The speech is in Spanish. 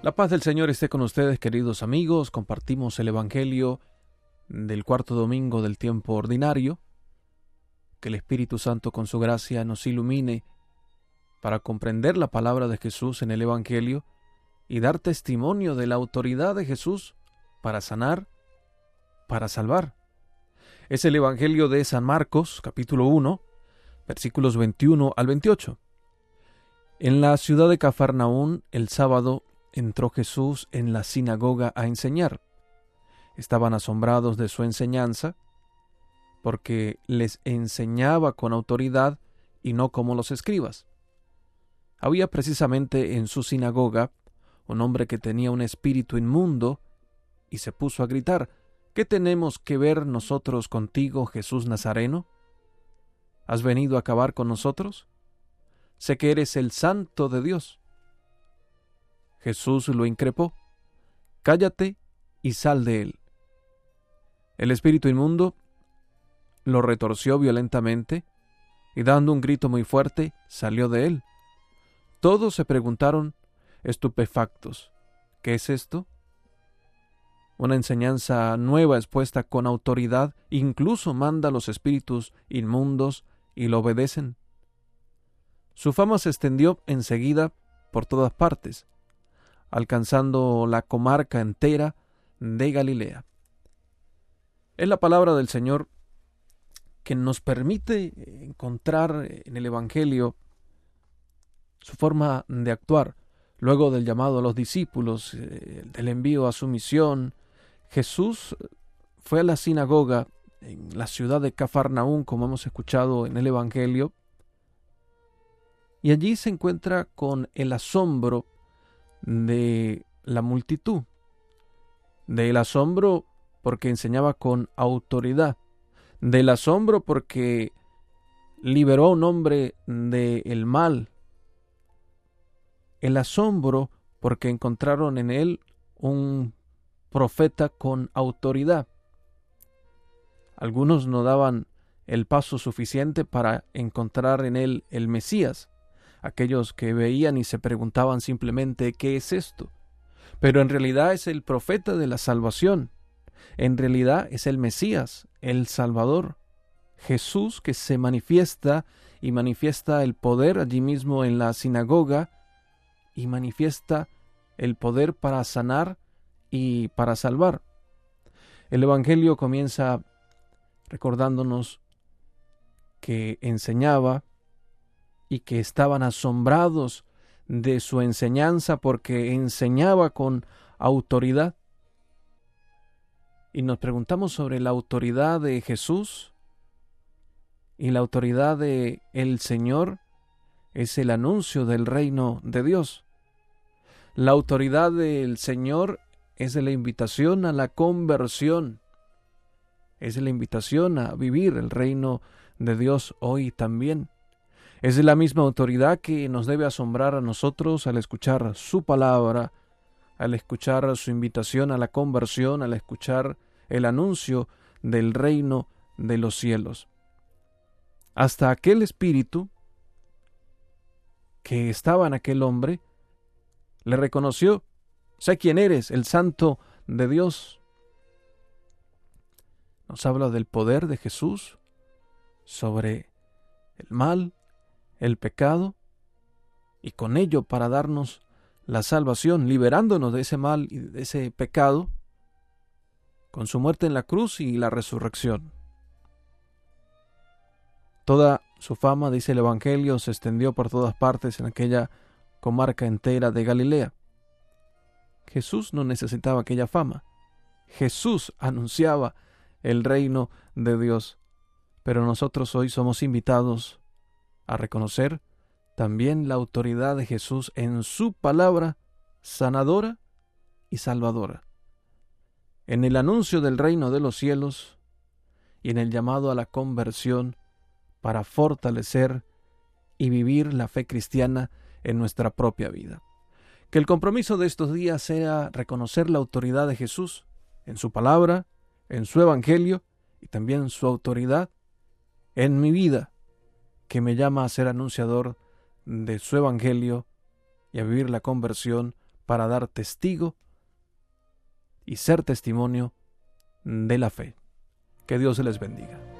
La paz del Señor esté con ustedes, queridos amigos. Compartimos el Evangelio del cuarto domingo del tiempo ordinario. Que el Espíritu Santo con su gracia nos ilumine para comprender la palabra de Jesús en el Evangelio y dar testimonio de la autoridad de Jesús para sanar, para salvar. Es el Evangelio de San Marcos, capítulo 1, versículos 21 al 28. En la ciudad de Cafarnaún, el sábado, entró Jesús en la sinagoga a enseñar. Estaban asombrados de su enseñanza, porque les enseñaba con autoridad y no como los escribas. Había precisamente en su sinagoga un hombre que tenía un espíritu inmundo, y se puso a gritar, ¿Qué tenemos que ver nosotros contigo, Jesús Nazareno? ¿Has venido a acabar con nosotros? Sé que eres el santo de Dios. Jesús lo increpó, Cállate y sal de él. El espíritu inmundo lo retorció violentamente y dando un grito muy fuerte salió de él. Todos se preguntaron, estupefactos, ¿qué es esto? Una enseñanza nueva expuesta con autoridad incluso manda a los espíritus inmundos y lo obedecen. Su fama se extendió enseguida por todas partes, alcanzando la comarca entera de Galilea. Es la palabra del Señor que nos permite encontrar en el Evangelio su forma de actuar. Luego del llamado a los discípulos, eh, del envío a su misión, Jesús fue a la sinagoga en la ciudad de Cafarnaún, como hemos escuchado en el Evangelio, y allí se encuentra con el asombro de la multitud, del asombro porque enseñaba con autoridad, del asombro porque liberó a un hombre del mal, el asombro porque encontraron en él un profeta con autoridad. Algunos no daban el paso suficiente para encontrar en él el Mesías, aquellos que veían y se preguntaban simplemente ¿qué es esto? Pero en realidad es el profeta de la salvación, en realidad es el Mesías, el Salvador, Jesús que se manifiesta y manifiesta el poder allí mismo en la sinagoga y manifiesta el poder para sanar y para salvar. El Evangelio comienza recordándonos que enseñaba y que estaban asombrados de su enseñanza porque enseñaba con autoridad. Y nos preguntamos sobre la autoridad de Jesús y la autoridad de el Señor es el anuncio del reino de Dios. La autoridad del Señor es la invitación a la conversión, es la invitación a vivir el reino de Dios hoy también. Es la misma autoridad que nos debe asombrar a nosotros al escuchar su palabra, al escuchar su invitación a la conversión, al escuchar el anuncio del reino de los cielos. Hasta aquel espíritu que estaba en aquel hombre, le reconoció, sé quién eres, el santo de Dios. Nos habla del poder de Jesús sobre el mal, el pecado y con ello para darnos la salvación, liberándonos de ese mal y de ese pecado, con su muerte en la cruz y la resurrección. Toda su fama, dice el Evangelio, se extendió por todas partes en aquella comarca entera de Galilea. Jesús no necesitaba aquella fama. Jesús anunciaba el reino de Dios. Pero nosotros hoy somos invitados a reconocer también la autoridad de Jesús en su palabra sanadora y salvadora, en el anuncio del reino de los cielos y en el llamado a la conversión para fortalecer y vivir la fe cristiana en nuestra propia vida. Que el compromiso de estos días sea reconocer la autoridad de Jesús en su palabra, en su evangelio y también su autoridad en mi vida que me llama a ser anunciador de su Evangelio y a vivir la conversión para dar testigo y ser testimonio de la fe. Que Dios les bendiga.